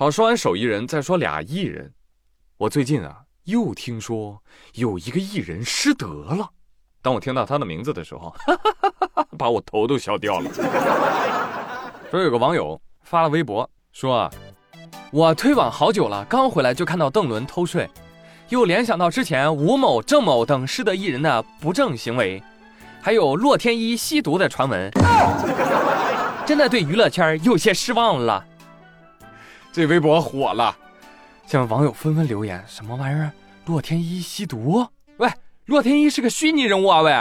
好，说完手艺人，再说俩艺人。我最近啊，又听说有一个艺人失德了。当我听到他的名字的时候，把我头都笑掉了。说有个网友发了微博说啊，我退网好久了，刚回来就看到邓伦偷税，又联想到之前吴某、郑某等失德艺人的不正行为，还有洛天依吸毒的传闻，真的对娱乐圈有些失望了。这微博火了，下面网友纷纷留言：“什么玩意儿？洛天依吸毒？喂，洛天依是个虚拟人物啊！喂。”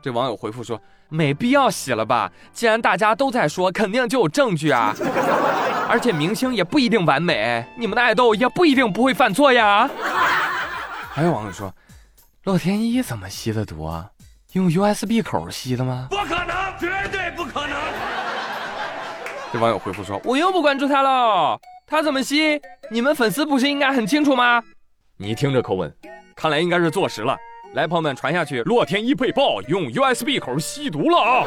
这网友回复说：“没必要洗了吧？既然大家都在说，肯定就有证据啊！而且明星也不一定完美，你们的爱豆也不一定不会犯错呀。”还有网友说：“洛天依怎么吸的毒啊？用 USB 口吸的吗？”不可能，绝对不可能！这网友回复说：“我又不关注他了。”他怎么吸？你们粉丝不是应该很清楚吗？你听这口吻，看来应该是坐实了。来，朋友们传下去，洛天依被曝用 USB 口吸毒了啊！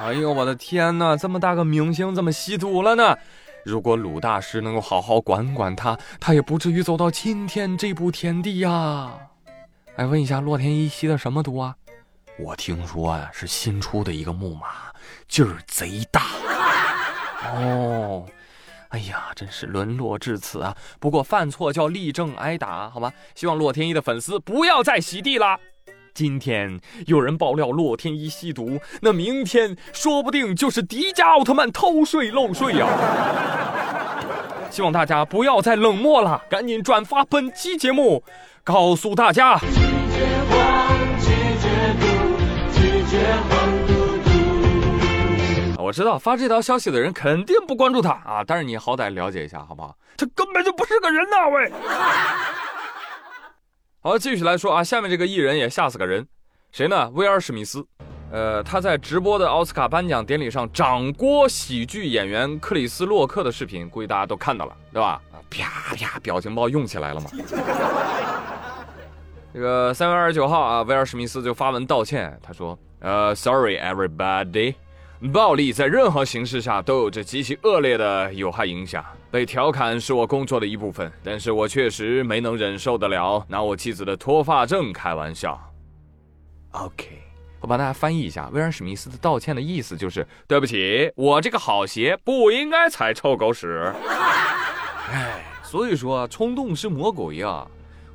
哎呦，我的天哪，这么大个明星怎么吸毒了呢？如果鲁大师能够好好管管他，他也不至于走到今天这步田地呀。哎，问一下，洛天依吸的什么毒啊？我听说啊，是新出的一个木马，劲儿贼大。哦。哎呀，真是沦落至此啊！不过犯错叫立正挨打，好吧？希望洛天依的粉丝不要再洗地了。今天有人爆料洛天依吸毒，那明天说不定就是迪迦奥特曼偷税漏税呀！希望大家不要再冷漠了，赶紧转发本期节目，告诉大家。我知道发这条消息的人肯定不关注他啊，但是你好歹了解一下好不好？他根本就不是个人呐，喂！好，继续来说啊，下面这个艺人也吓死个人，谁呢？威尔史密斯，呃，他在直播的奥斯卡颁奖典礼上掌掴喜剧演员克里斯洛克的视频，估计大家都看到了，对吧？啪啪，表情包用起来了嘛。这个三月二十九号啊，威尔史密斯就发文道歉，他说：“呃，Sorry everybody。”暴力在任何形式下都有着极其恶劣的有害影响。被调侃是我工作的一部分，但是我确实没能忍受得了拿我妻子的脱发症开玩笑。OK，我帮大家翻译一下，威尔史密斯的道歉的意思就是：对不起，我这个好鞋不应该踩臭狗屎。哎，所以说冲动是魔鬼呀！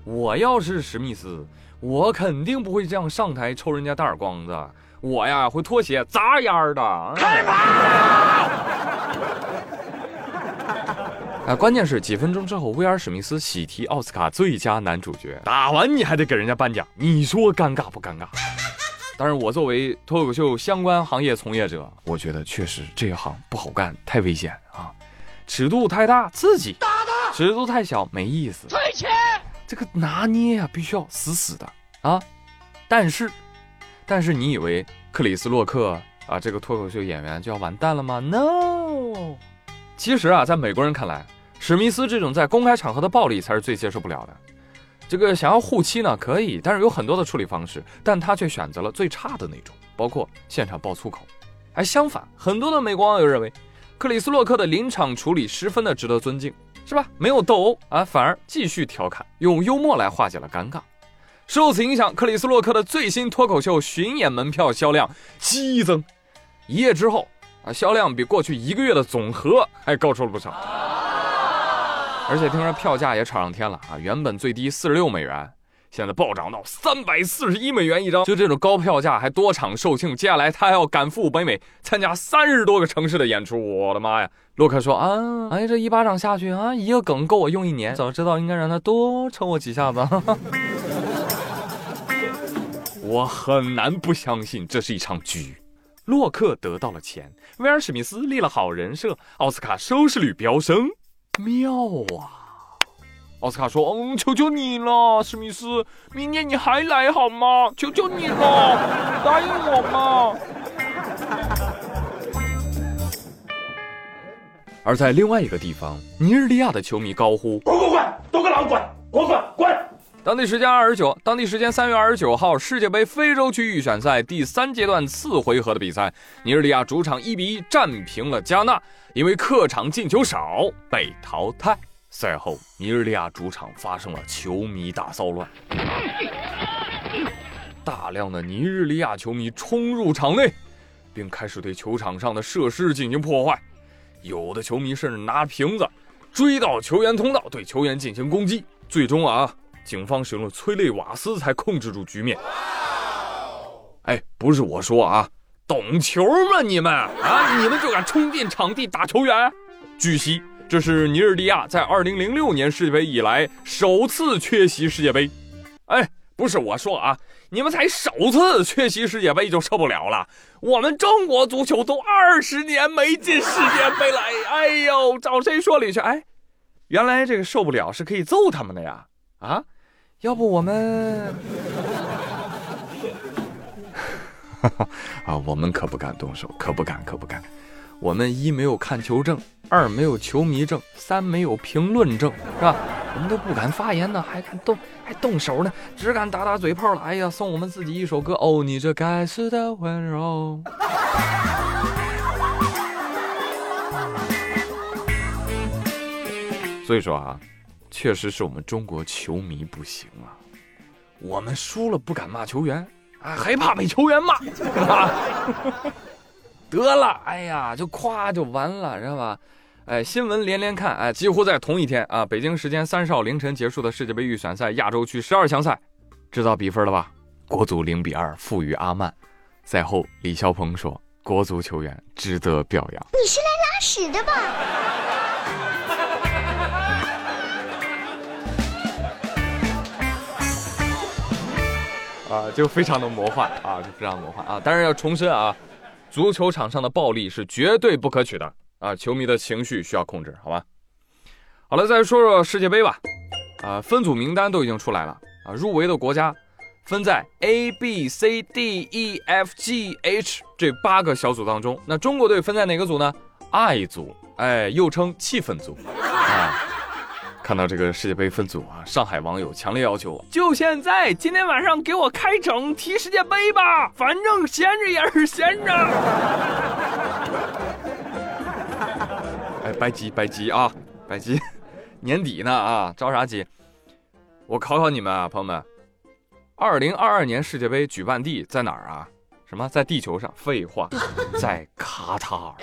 我要是史密斯，我肯定不会这样上台抽人家大耳光子。我呀会脱鞋砸眼儿的，开跑！啊，关键是几分钟之后，威尔史密斯喜提奥斯卡最佳男主角，打完你还得给人家颁奖，你说尴尬不尴尬？但是，我作为脱口秀相关行业从业者，我觉得确实这一行不好干，太危险啊！尺度太大刺激，尺度太小没意思。退钱，这个拿捏啊，必须要死死的啊！但是。但是你以为克里斯洛克啊这个脱口秀演员就要完蛋了吗？No，其实啊，在美国人看来，史密斯这种在公开场合的暴力才是最接受不了的。这个想要护妻呢，可以，但是有很多的处理方式，但他却选择了最差的那种，包括现场爆粗口。而相反，很多的美国网友认为，克里斯洛克的临场处理十分的值得尊敬，是吧？没有斗殴啊，反而继续调侃，用幽默来化解了尴尬。受此影响，克里斯洛克的最新脱口秀巡演门票销量激增，一夜之后啊，销量比过去一个月的总和还高出了不少。而且听说票价也炒上天了啊，原本最低四十六美元，现在暴涨到三百四十一美元一张。就这种高票价还多场售罄，接下来他还要赶赴北美参加三十多个城市的演出。我的妈呀！洛克说啊，哎，这一巴掌下去啊，一个梗够我用一年。早知道应该让他多抽我几下子。我很难不相信这是一场局。洛克得到了钱，威尔史密斯立了好人设，奥斯卡收视率飙升，妙啊！奥斯卡说：“嗯，求求你了，史密斯，明年你还来好吗？求求你了，答应我嘛！”而在另外一个地方，尼日利亚的球迷高呼：“滚滚滚，都给老子滚，滚滚滚！”当地时间二十九，当地时间三月二十九号，世界杯非洲区预选赛第三阶段次回合的比赛，尼日利亚主场一比一战平了加纳，因为客场进球少被淘汰。赛后，尼日利亚主场发生了球迷大骚乱，大量的尼日利亚球迷冲入场内，并开始对球场上的设施进行破坏，有的球迷甚至拿瓶子追到球员通道，对球员进行攻击。最终啊。警方使用了催泪瓦斯才控制住局面。哎，不是我说啊，懂球吗你们啊？你们就敢冲进场地打球员？据悉，这是尼日利亚在2006年世界杯以来首次缺席世界杯。哎，不是我说啊，你们才首次缺席世界杯就受不了了？我们中国足球都二十年没进世界杯了，哎呦，找谁说理去？哎，原来这个受不了是可以揍他们的呀？啊？要不我们，啊，我们可不敢动手，可不敢，可不敢。我们一没有看球证，二没有球迷证，三没有评论证，是吧？我们都不敢发言呢，还敢动，还动手呢，只敢打打嘴炮了。哎呀，送我们自己一首歌哦，你这该死的温柔。所以说啊。确实是我们中国球迷不行啊，我们输了不敢骂球员啊，害怕被球员骂，得了，哎呀，就夸就完了，知道吧？哎，新闻连连看，哎，几乎在同一天啊，北京时间三十号凌晨结束的世界杯预选赛亚洲区十二强赛，知道比分了吧？国足零比二负于阿曼。赛后，李霄鹏说：“国足球员值得表扬。”你是来拉屎的吧？啊，就非常的魔幻啊，就非常魔幻啊！当然要重申啊，足球场上的暴力是绝对不可取的啊！球迷的情绪需要控制，好吧？好了，再说说世界杯吧。啊，分组名单都已经出来了啊，入围的国家分在 A、B、C、D、E、F、G、H 这八个小组当中。那中国队分在哪个组呢？I 组，哎，又称气氛组啊。看到这个世界杯分组啊，上海网友强烈要求，就现在今天晚上给我开整踢世界杯吧，反正闲着也是闲着。哎，白急白急啊，白急，年底呢啊，着啥急？我考考你们啊，朋友们，二零二二年世界杯举办地在哪儿啊？什么在地球上？废话，在卡塔尔。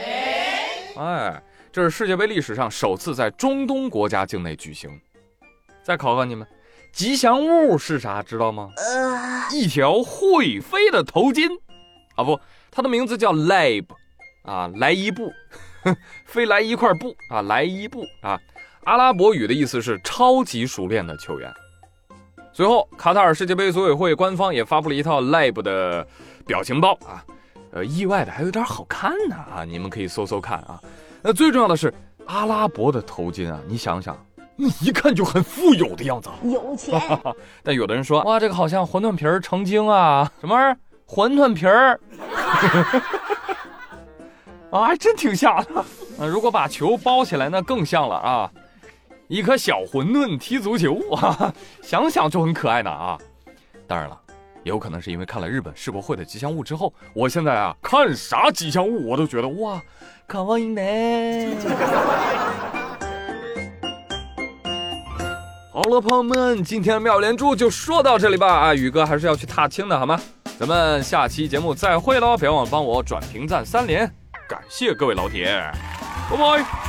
哎。这是世界杯历史上首次在中东国家境内举行。再考考你们，吉祥物是啥？知道吗？一条会飞的头巾啊，不，它的名字叫 lab 啊，来伊布，飞来一块布啊，来伊布啊，阿拉伯语的意思是超级熟练的球员。随后，卡塔尔世界杯组委会官方也发布了一套 lab 的表情包啊，呃，意外的还有点好看呢啊，你们可以搜搜看啊。那最重要的是阿拉伯的头巾啊！你想想，那一看就很富有的样子，有钱。但有的人说，哇，这个好像馄饨皮儿成精啊！什么玩意儿？馄饨皮儿？啊，还真挺像的。啊，如果把球包起来，那更像了啊！一颗小馄饨踢足球啊，想想就很可爱呢啊！当然了，有可能是因为看了日本世博会的吉祥物之后，我现在啊，看啥吉祥物我都觉得哇。卡哇伊呢？好了，朋友们，今天妙连珠就说到这里吧。啊，宇哥还是要去踏青的，好吗？咱们下期节目再会喽！别忘了帮我转评赞三连，感谢各位老铁，拜拜。